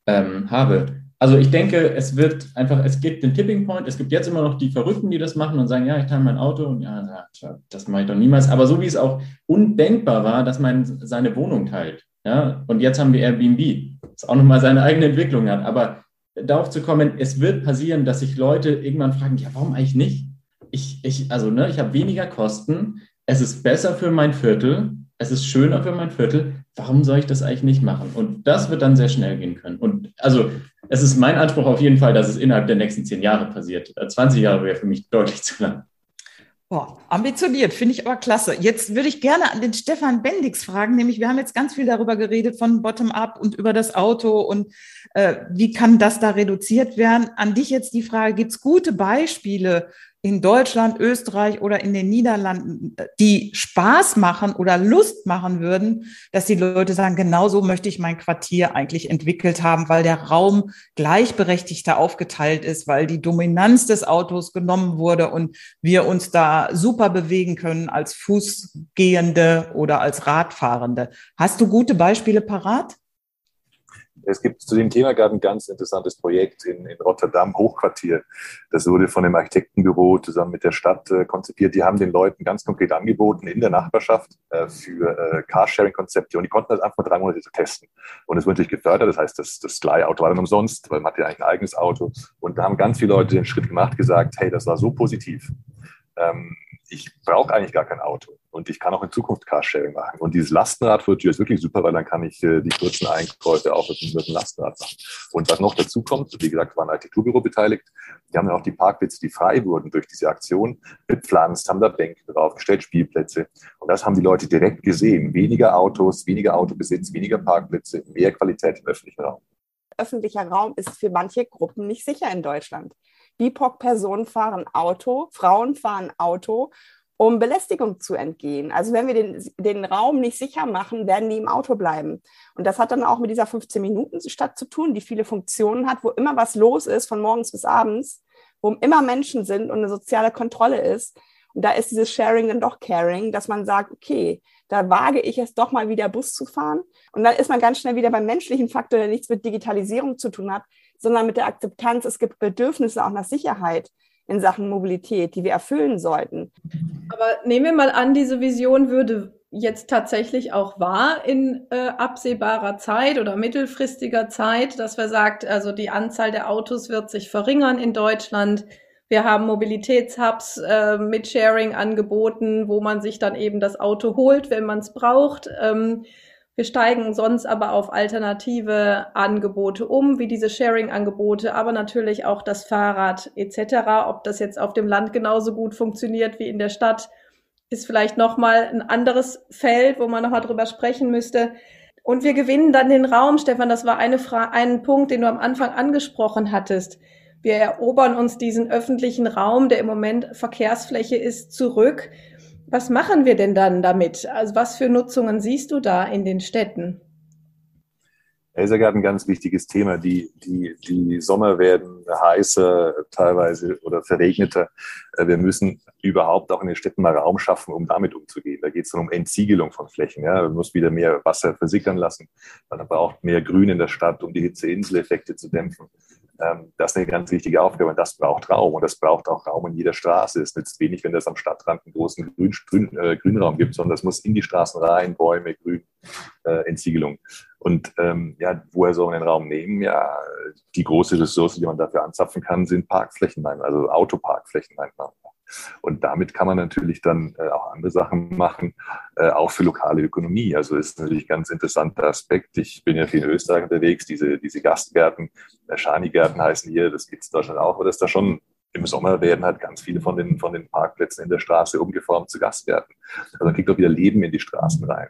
ähm, habe. Also ich denke, es wird einfach, es gibt den Tipping Point, es gibt jetzt immer noch die Verrückten, die das machen und sagen, ja, ich teile mein Auto und ja, das mache ich doch niemals. Aber so wie es auch undenkbar war, dass man seine Wohnung teilt. Ja, und jetzt haben wir Airbnb, das auch nochmal seine eigene Entwicklung hat. Aber darauf zu kommen, es wird passieren, dass sich Leute irgendwann fragen, ja, warum eigentlich nicht? Ich, ich, also, ne, ich habe weniger Kosten, es ist besser für mein Viertel, es ist schöner für mein Viertel, warum soll ich das eigentlich nicht machen? Und das wird dann sehr schnell gehen können. Und also es ist mein Anspruch auf jeden Fall, dass es innerhalb der nächsten zehn Jahre passiert. 20 äh, Jahre wäre für mich deutlich zu lang. Boah, ambitioniert, finde ich aber klasse. Jetzt würde ich gerne an den Stefan Bendix fragen, nämlich wir haben jetzt ganz viel darüber geredet von Bottom-up und über das Auto und äh, wie kann das da reduziert werden. An dich jetzt die Frage, gibt es gute Beispiele in Deutschland, Österreich oder in den Niederlanden, die Spaß machen oder Lust machen würden, dass die Leute sagen, genau so möchte ich mein Quartier eigentlich entwickelt haben, weil der Raum gleichberechtigter aufgeteilt ist, weil die Dominanz des Autos genommen wurde und wir uns da super bewegen können als Fußgehende oder als Radfahrende. Hast du gute Beispiele parat? Es gibt zu dem Thema gerade ein ganz interessantes Projekt in, in Rotterdam, Hochquartier. Das wurde von dem Architektenbüro zusammen mit der Stadt äh, konzipiert. Die haben den Leuten ganz konkret angeboten in der Nachbarschaft äh, für äh, Carsharing-Konzepte und die konnten das einfach mal drei Monate testen. Und es wurde natürlich gefördert. Das heißt, das, das Leihauto war dann umsonst, weil man hat ja eigentlich ein eigenes Auto. Und da haben ganz viele Leute den Schritt gemacht, gesagt, hey, das war so positiv. Ähm, ich brauche eigentlich gar kein Auto und ich kann auch in Zukunft Carsharing machen. Und dieses Lastenrad für ist wirklich super, weil dann kann ich äh, die kurzen Einkäufe auch mit, mit dem Lastenrad machen. Und was noch dazu kommt, wie gesagt, war ein Architekturbüro beteiligt. Die haben ja auch die Parkplätze, die frei wurden durch diese Aktion, bepflanzt, haben da Bänke draufgestellt, Spielplätze. Und das haben die Leute direkt gesehen. Weniger Autos, weniger Autobesitz, weniger Parkplätze, mehr Qualität im öffentlichen Raum. Öffentlicher Raum ist für manche Gruppen nicht sicher in Deutschland. BIPOC-Personen fahren Auto, Frauen fahren Auto, um Belästigung zu entgehen. Also wenn wir den, den Raum nicht sicher machen, werden die im Auto bleiben. Und das hat dann auch mit dieser 15-Minuten-Stadt zu tun, die viele Funktionen hat, wo immer was los ist, von morgens bis abends, wo immer Menschen sind und eine soziale Kontrolle ist. Und da ist dieses Sharing dann doch Caring, dass man sagt, okay, da wage ich es doch mal wieder Bus zu fahren. Und dann ist man ganz schnell wieder beim menschlichen Faktor, der nichts mit Digitalisierung zu tun hat, sondern mit der Akzeptanz, es gibt Bedürfnisse auch nach Sicherheit in Sachen Mobilität, die wir erfüllen sollten. Aber nehmen wir mal an, diese Vision würde jetzt tatsächlich auch wahr in äh, absehbarer Zeit oder mittelfristiger Zeit, dass wir sagt, also die Anzahl der Autos wird sich verringern in Deutschland. Wir haben Mobilitätshubs äh, mit Sharing angeboten, wo man sich dann eben das Auto holt, wenn man es braucht. Ähm, wir steigen sonst aber auf alternative Angebote um, wie diese Sharing-Angebote, aber natürlich auch das Fahrrad etc. Ob das jetzt auf dem Land genauso gut funktioniert wie in der Stadt, ist vielleicht nochmal ein anderes Feld, wo man nochmal drüber sprechen müsste. Und wir gewinnen dann den Raum, Stefan, das war eine Fra ein Punkt, den du am Anfang angesprochen hattest. Wir erobern uns diesen öffentlichen Raum, der im Moment Verkehrsfläche ist, zurück. Was machen wir denn dann damit? Also was für Nutzungen siehst du da in den Städten? Ja, ist ja gerade ein ganz wichtiges Thema. Die, die, die Sommer werden heißer teilweise oder verregneter. Äh, wir müssen überhaupt auch in den Städten mal Raum schaffen, um damit umzugehen. Da geht es dann um Entsiegelung von Flächen. Ja. Man muss wieder mehr Wasser versickern lassen. Man braucht mehr Grün in der Stadt, um die Hitzeinseleffekte zu dämpfen. Ähm, das ist eine ganz wichtige Aufgabe und das braucht Raum und das braucht auch Raum in jeder Straße. Es nützt wenig, wenn das am Stadtrand einen großen Grün, Grün, äh, Grünraum gibt, sondern das muss in die Straßen rein, Bäume, Grün, äh, Entsiegelung. Und ähm, ja, woher soll man den Raum nehmen? Ja, die große Ressource, die man dafür anzapfen kann, sind Parkflächen, also Autoparkflächen. Und damit kann man natürlich dann äh, auch andere Sachen machen, äh, auch für lokale Ökonomie. Also ist natürlich ein ganz interessanter Aspekt. Ich bin ja viel in Österreich unterwegs, diese, diese Gastgärten, äh, Schani-Gärten heißen hier, das gibt es in Deutschland auch, aber das ist da schon im Sommer werden halt ganz viele von den, von den Parkplätzen in der Straße umgeformt zu Gastgärten. Also man kriegt auch wieder Leben in die Straßen rein.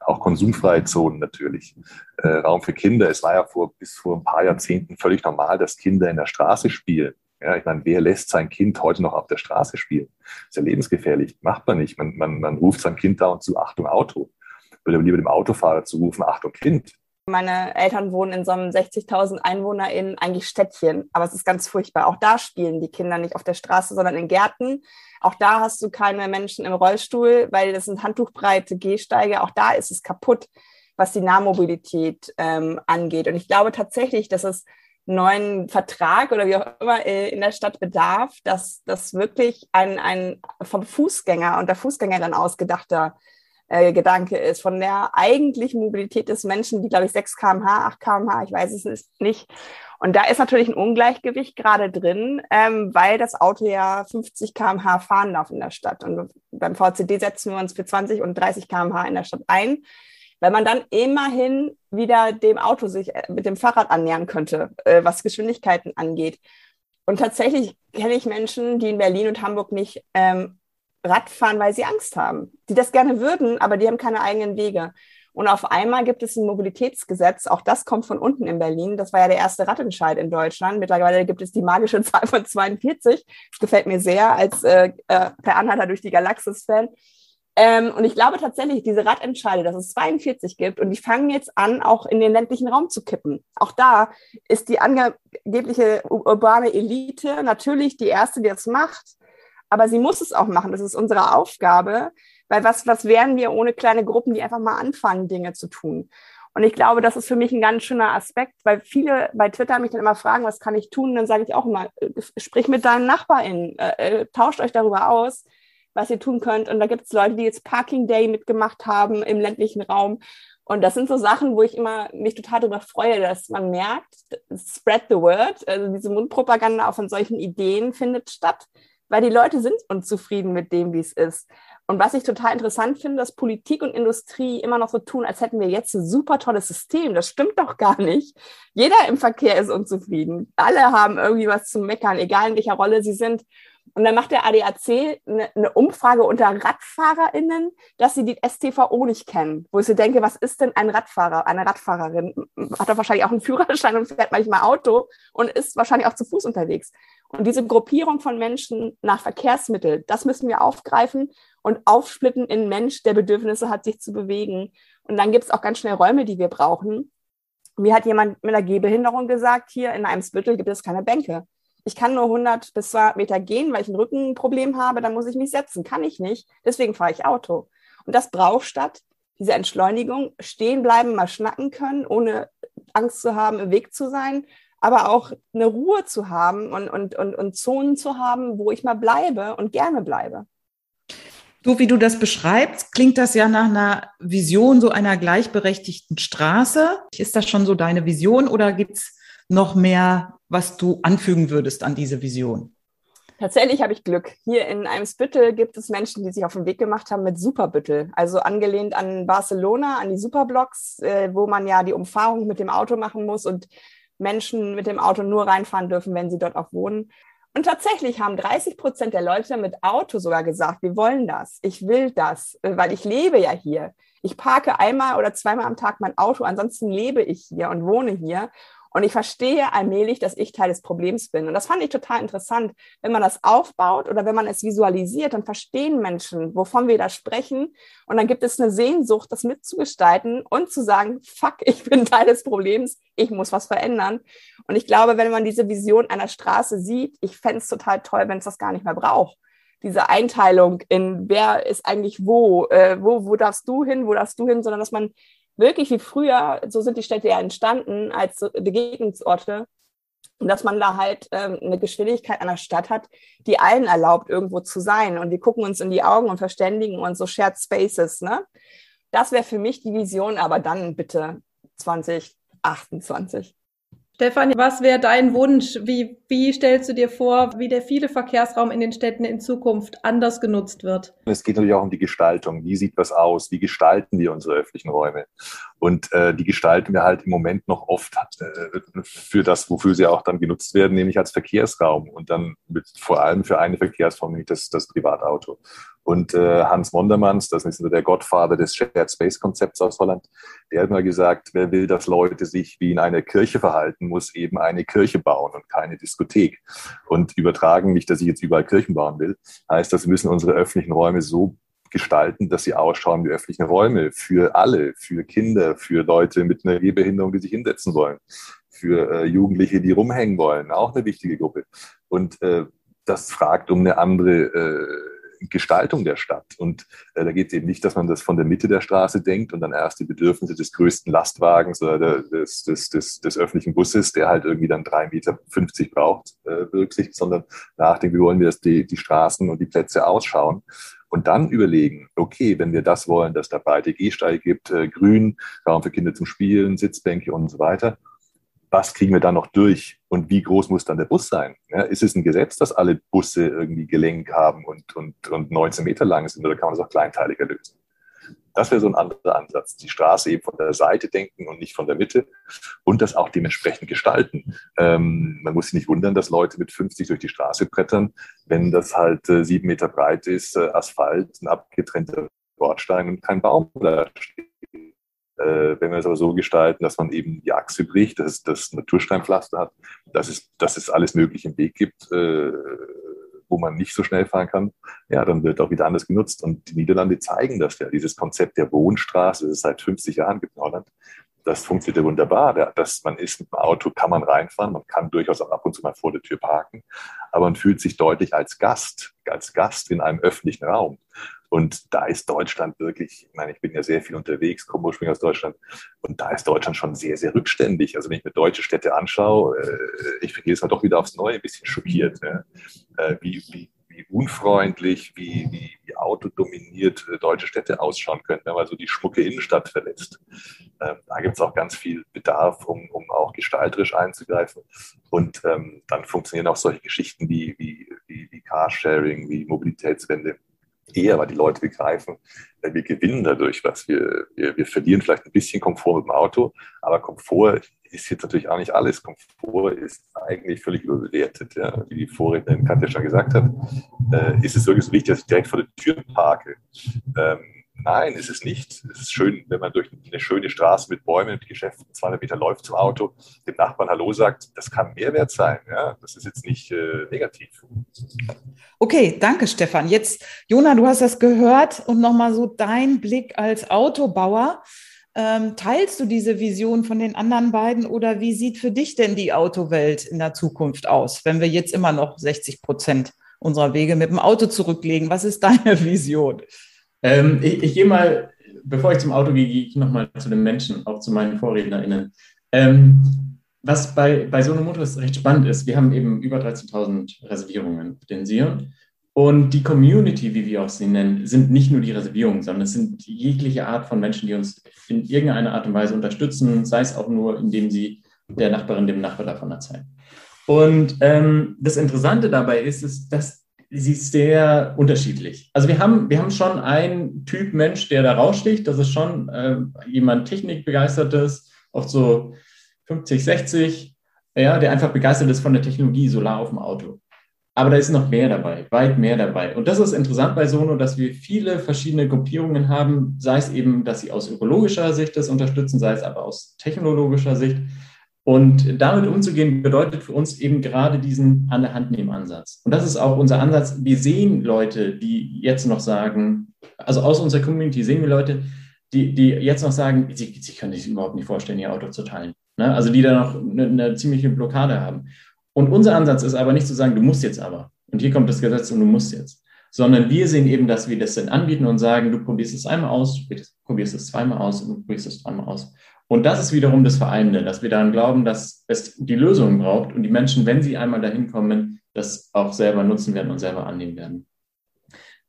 Auch konsumfreie Zonen natürlich. Äh, Raum für Kinder. Es war ja vor, bis vor ein paar Jahrzehnten völlig normal, dass Kinder in der Straße spielen. Ja, ich meine, wer lässt sein Kind heute noch auf der Straße spielen? Ist ja lebensgefährlich. Macht man nicht. Man, man, man ruft sein Kind da und zu, Achtung, Auto. Oder lieber dem Autofahrer zu rufen, Achtung, Kind. Meine Eltern wohnen in so einem 60.000 Einwohner in eigentlich Städtchen, aber es ist ganz furchtbar. Auch da spielen die Kinder nicht auf der Straße, sondern in Gärten. Auch da hast du keine Menschen im Rollstuhl, weil das sind handtuchbreite Gehsteige. Auch da ist es kaputt, was die Nahmobilität ähm, angeht. Und ich glaube tatsächlich, dass es neuen Vertrag oder wie auch immer äh, in der Stadt bedarf, dass das wirklich ein, ein vom Fußgänger und der Fußgängerin ausgedachter äh, Gedanke ist, von der eigentlichen Mobilität des Menschen, die, glaube ich, 6 kmh, 8 kmh, ich weiß es nicht. Und da ist natürlich ein Ungleichgewicht gerade drin, ähm, weil das Auto ja 50 kmh fahren darf in der Stadt. Und beim VCD setzen wir uns für 20 und 30 kmh in der Stadt ein weil man dann immerhin wieder dem Auto sich äh, mit dem Fahrrad annähern könnte, äh, was Geschwindigkeiten angeht. Und tatsächlich kenne ich Menschen, die in Berlin und Hamburg nicht ähm, Rad fahren, weil sie Angst haben. Die das gerne würden, aber die haben keine eigenen Wege. Und auf einmal gibt es ein Mobilitätsgesetz, auch das kommt von unten in Berlin. Das war ja der erste Radentscheid in Deutschland. Mittlerweile gibt es die magische Zahl von 42. Das gefällt mir sehr als äh, äh, Per Anhalter durch die Galaxis-Fan. Ähm, und ich glaube tatsächlich, diese Radentscheide, dass es 42 gibt und die fangen jetzt an, auch in den ländlichen Raum zu kippen. Auch da ist die angebliche urbane Elite natürlich die erste, die das macht. Aber sie muss es auch machen. Das ist unsere Aufgabe. Weil was, was wären wir ohne kleine Gruppen, die einfach mal anfangen, Dinge zu tun? Und ich glaube, das ist für mich ein ganz schöner Aspekt, weil viele bei Twitter mich dann immer fragen, was kann ich tun? Und dann sage ich auch immer, äh, sprich mit deinen NachbarInnen, äh, äh, tauscht euch darüber aus was ihr tun könnt. Und da gibt es Leute, die jetzt Parking Day mitgemacht haben im ländlichen Raum. Und das sind so Sachen, wo ich immer mich total darüber freue, dass man merkt, spread the word, also diese Mundpropaganda auch von solchen Ideen findet statt, weil die Leute sind unzufrieden mit dem, wie es ist. Und was ich total interessant finde, dass Politik und Industrie immer noch so tun, als hätten wir jetzt ein super tolles System. Das stimmt doch gar nicht. Jeder im Verkehr ist unzufrieden. Alle haben irgendwie was zu meckern, egal in welcher Rolle sie sind. Und dann macht der ADAC eine, eine, Umfrage unter RadfahrerInnen, dass sie die STVO nicht kennen. Wo ich so denke, was ist denn ein Radfahrer, eine Radfahrerin? Hat doch wahrscheinlich auch einen Führerschein und fährt manchmal Auto und ist wahrscheinlich auch zu Fuß unterwegs. Und diese Gruppierung von Menschen nach Verkehrsmittel, das müssen wir aufgreifen und aufsplitten in Mensch, der Bedürfnisse hat, sich zu bewegen. Und dann gibt es auch ganz schnell Räume, die wir brauchen. Mir hat jemand mit einer Gehbehinderung gesagt, hier in einem Spittel gibt es keine Bänke ich kann nur 100 bis 200 Meter gehen, weil ich ein Rückenproblem habe, dann muss ich mich setzen. Kann ich nicht. Deswegen fahre ich Auto. Und das braucht statt diese Entschleunigung, stehen bleiben, mal schnacken können, ohne Angst zu haben, im Weg zu sein, aber auch eine Ruhe zu haben und, und, und, und Zonen zu haben, wo ich mal bleibe und gerne bleibe. So wie du das beschreibst, klingt das ja nach einer Vision so einer gleichberechtigten Straße. Ist das schon so deine Vision oder gibt es noch mehr, was du anfügen würdest an diese Vision? Tatsächlich habe ich Glück. Hier in Eimsbüttel gibt es Menschen, die sich auf den Weg gemacht haben mit Superbüttel. Also angelehnt an Barcelona, an die Superblocks, äh, wo man ja die Umfahrung mit dem Auto machen muss und Menschen mit dem Auto nur reinfahren dürfen, wenn sie dort auch wohnen. Und tatsächlich haben 30 Prozent der Leute mit Auto sogar gesagt, wir wollen das, ich will das, äh, weil ich lebe ja hier. Ich parke einmal oder zweimal am Tag mein Auto, ansonsten lebe ich hier und wohne hier. Und ich verstehe allmählich, dass ich Teil des Problems bin. Und das fand ich total interessant. Wenn man das aufbaut oder wenn man es visualisiert, dann verstehen Menschen, wovon wir da sprechen. Und dann gibt es eine Sehnsucht, das mitzugestalten und zu sagen, fuck, ich bin Teil des Problems, ich muss was verändern. Und ich glaube, wenn man diese Vision einer Straße sieht, ich fände es total toll, wenn es das gar nicht mehr braucht diese Einteilung in wer ist eigentlich wo, äh, wo, wo darfst du hin, wo darfst du hin, sondern dass man wirklich wie früher, so sind die Städte ja entstanden als Begegnungsorte, und dass man da halt ähm, eine Geschwindigkeit einer Stadt hat, die allen erlaubt, irgendwo zu sein. Und wir gucken uns in die Augen und verständigen uns so Shared Spaces. Ne? Das wäre für mich die Vision, aber dann bitte 2028. Stefan, was wäre dein Wunsch? Wie, wie stellst du dir vor, wie der viele Verkehrsraum in den Städten in Zukunft anders genutzt wird? Es geht natürlich auch um die Gestaltung. Wie sieht was aus? Wie gestalten wir unsere öffentlichen Räume? Und äh, die gestalten wir halt im Moment noch oft äh, für das, wofür sie auch dann genutzt werden, nämlich als Verkehrsraum und dann mit, vor allem für eine Verkehrsform, nämlich das, das Privatauto. Und äh, Hans Mondermanns, das ist der Gottvater des Shared Space Konzepts aus Holland, der hat mal gesagt, wer will, dass Leute sich wie in einer Kirche verhalten, muss eben eine Kirche bauen und keine Diskothek. Und übertragen, nicht, dass ich jetzt überall Kirchen bauen will, heißt, dass wir müssen unsere öffentlichen Räume so gestalten, dass sie ausschauen wie öffentliche Räume für alle, für Kinder, für Leute mit einer Gehbehinderung, die sich hinsetzen wollen, für äh, Jugendliche, die rumhängen wollen, auch eine wichtige Gruppe. Und äh, das fragt um eine andere äh, Gestaltung der Stadt. Und äh, da geht es eben nicht, dass man das von der Mitte der Straße denkt und dann erst die Bedürfnisse des größten Lastwagens oder der, des, des, des, des öffentlichen Busses, der halt irgendwie dann drei Meter fünfzig braucht, äh, berücksichtigt, sondern nachdenken, wie wollen wir, dass die, die Straßen und die Plätze ausschauen. Und dann überlegen, okay, wenn wir das wollen, dass da breite Gehsteige gibt, äh, Grün, Raum für Kinder zum Spielen, Sitzbänke und so weiter, was kriegen wir da noch durch und wie groß muss dann der Bus sein? Ja, ist es ein Gesetz, dass alle Busse irgendwie Gelenk haben und, und, und 19 Meter lang sind oder kann man das auch kleinteiliger lösen? Das wäre so ein anderer Ansatz. Die Straße eben von der Seite denken und nicht von der Mitte und das auch dementsprechend gestalten. Ähm, man muss sich nicht wundern, dass Leute mit 50 durch die Straße brettern, wenn das halt äh, sieben Meter breit ist, äh, Asphalt, ein abgetrennter Bordstein und kein Baum da steht. Äh, wenn wir es aber so gestalten, dass man eben die Achse bricht, dass es das Natursteinpflaster hat, dass es, dass es alles Mögliche im Weg gibt, äh, wo man nicht so schnell fahren kann, ja, dann wird auch wieder anders genutzt. Und die Niederlande zeigen das ja. Dieses Konzept der Wohnstraße, das es seit 50 Jahren gibt in Holland, das funktioniert ja wunderbar. Das, man ist mit dem Auto, kann man reinfahren, man kann durchaus auch ab und zu mal vor der Tür parken, aber man fühlt sich deutlich als Gast, als Gast in einem öffentlichen Raum. Und da ist Deutschland wirklich, ich meine, ich bin ja sehr viel unterwegs, komme ursprünglich aus Deutschland, und da ist Deutschland schon sehr, sehr rückständig. Also wenn ich mir deutsche Städte anschaue, äh, ich bin jedes Mal doch wieder aufs Neue ein bisschen schockiert, ja. Äh, wie, wie, wie unfreundlich, wie, wie, wie autodominiert äh, deutsche Städte ausschauen können, wenn man so die schmucke Innenstadt verletzt. Ähm, da gibt es auch ganz viel Bedarf, um, um auch gestalterisch einzugreifen. Und ähm, dann funktionieren auch solche Geschichten wie, wie, wie, wie Carsharing, wie Mobilitätswende eher, weil die Leute begreifen, äh, wir gewinnen dadurch was. Wir, wir, wir verlieren vielleicht ein bisschen Komfort mit dem Auto, aber Komfort ist jetzt natürlich auch nicht alles. Komfort ist eigentlich völlig überbewertet. Ja. Wie die Vorrednerin Katja schon gesagt hat, äh, ist es wirklich so wichtig, dass ich direkt vor der Tür parke. Ähm, Nein, ist es nicht. Es ist schön, wenn man durch eine schöne Straße mit Bäumen und Geschäften 200 Meter läuft zum Auto, dem Nachbarn Hallo sagt. Das kann Mehrwert sein. Ja? Das ist jetzt nicht äh, negativ. Okay, danke Stefan. Jetzt, Jona, du hast das gehört und nochmal so dein Blick als Autobauer. Ähm, teilst du diese Vision von den anderen beiden oder wie sieht für dich denn die Autowelt in der Zukunft aus, wenn wir jetzt immer noch 60 Prozent unserer Wege mit dem Auto zurücklegen? Was ist deine Vision? Ähm, ich, ich gehe mal, bevor ich zum Auto gehe, gehe ich nochmal zu den Menschen, auch zu meinen VorrednerInnen. Ähm, was bei, bei Sonomotors recht spannend ist, wir haben eben über 13.000 Reservierungen den Sion. Und die Community, wie wir auch sie nennen, sind nicht nur die Reservierungen, sondern es sind jegliche Art von Menschen, die uns in irgendeiner Art und Weise unterstützen, sei es auch nur, indem sie der Nachbarin, dem Nachbar davon erzählen. Und ähm, das Interessante dabei ist, ist, dass sie ist sehr unterschiedlich. Also wir haben, wir haben schon einen Typ Mensch, der da raussticht. Das ist schon äh, jemand Technikbegeistertes, oft so 50, 60, ja, der einfach begeistert ist von der Technologie Solar auf dem Auto. Aber da ist noch mehr dabei, weit mehr dabei. Und das ist interessant bei Sono, dass wir viele verschiedene Gruppierungen haben, sei es eben, dass sie aus ökologischer Sicht das unterstützen, sei es aber aus technologischer Sicht. Und damit umzugehen bedeutet für uns eben gerade diesen an der Hand nehmen Ansatz. Und das ist auch unser Ansatz. Wir sehen Leute, die jetzt noch sagen, also aus unserer Community sehen wir Leute, die, die jetzt noch sagen, sie, sie können sich überhaupt nicht vorstellen, ihr Auto zu teilen. Ne? Also die da noch eine, eine ziemliche Blockade haben. Und unser Ansatz ist aber nicht zu sagen, du musst jetzt aber. Und hier kommt das Gesetz und du musst jetzt. Sondern wir sehen eben, dass wir das dann anbieten und sagen, du probierst es einmal aus, probierst es zweimal aus und du probierst es dreimal aus. Und das ist wiederum das Vereinende, dass wir daran glauben, dass es die Lösungen braucht und die Menschen, wenn sie einmal dahin kommen, das auch selber nutzen werden und selber annehmen werden.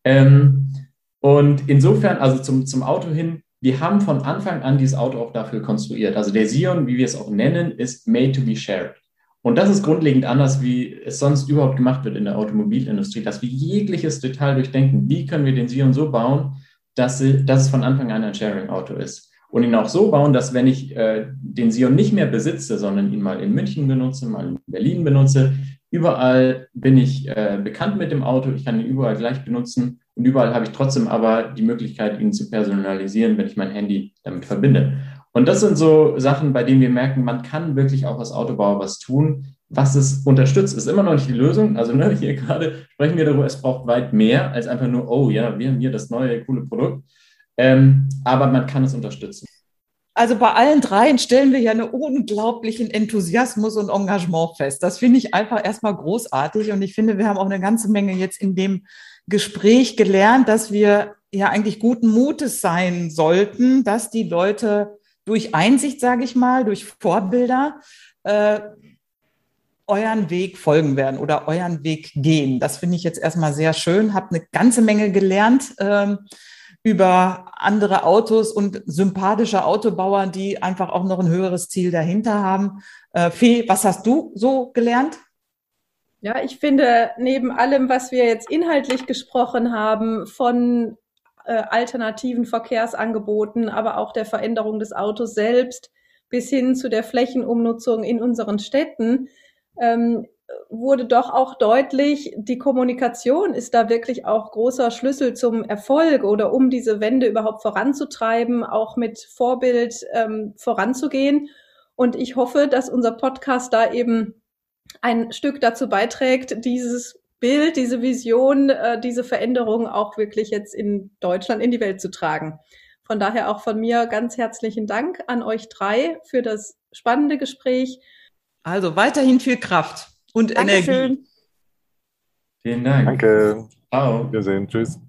Ähm, und insofern, also zum, zum Auto hin, wir haben von Anfang an dieses Auto auch dafür konstruiert. Also der Sion, wie wir es auch nennen, ist made to be shared. Und das ist grundlegend anders, wie es sonst überhaupt gemacht wird in der Automobilindustrie, dass wir jegliches Detail durchdenken. Wie können wir den Sion so bauen, dass, dass es von Anfang an ein Sharing-Auto ist? Und ihn auch so bauen, dass wenn ich äh, den Sion nicht mehr besitze, sondern ihn mal in München benutze, mal in Berlin benutze, überall bin ich äh, bekannt mit dem Auto, ich kann ihn überall gleich benutzen und überall habe ich trotzdem aber die Möglichkeit, ihn zu personalisieren, wenn ich mein Handy damit verbinde. Und das sind so Sachen, bei denen wir merken, man kann wirklich auch als Autobauer was tun, was es unterstützt. Ist immer noch nicht die Lösung. Also ne, hier gerade sprechen wir darüber, es braucht weit mehr als einfach nur, oh ja, wir haben hier das neue coole Produkt. Ähm, aber man kann es unterstützen. Also bei allen dreien stellen wir ja einen unglaublichen Enthusiasmus und Engagement fest. Das finde ich einfach erstmal großartig und ich finde, wir haben auch eine ganze Menge jetzt in dem Gespräch gelernt, dass wir ja eigentlich guten Mutes sein sollten, dass die Leute durch Einsicht, sage ich mal, durch Vorbilder äh, euren Weg folgen werden oder euren Weg gehen. Das finde ich jetzt erstmal sehr schön. Habe eine ganze Menge gelernt ähm, über andere Autos und sympathische Autobauer, die einfach auch noch ein höheres Ziel dahinter haben. Äh, Fee, was hast du so gelernt? Ja, ich finde, neben allem, was wir jetzt inhaltlich gesprochen haben, von äh, alternativen Verkehrsangeboten, aber auch der Veränderung des Autos selbst bis hin zu der Flächenumnutzung in unseren Städten, ähm, wurde doch auch deutlich, die Kommunikation ist da wirklich auch großer Schlüssel zum Erfolg oder um diese Wende überhaupt voranzutreiben, auch mit Vorbild ähm, voranzugehen. Und ich hoffe, dass unser Podcast da eben ein Stück dazu beiträgt, dieses Bild, diese Vision, äh, diese Veränderung auch wirklich jetzt in Deutschland in die Welt zu tragen. Von daher auch von mir ganz herzlichen Dank an euch drei für das spannende Gespräch. Also weiterhin viel Kraft und Dankeschön. Energie. Vielen Dank. Danke. Ciao. sehen. Tschüss.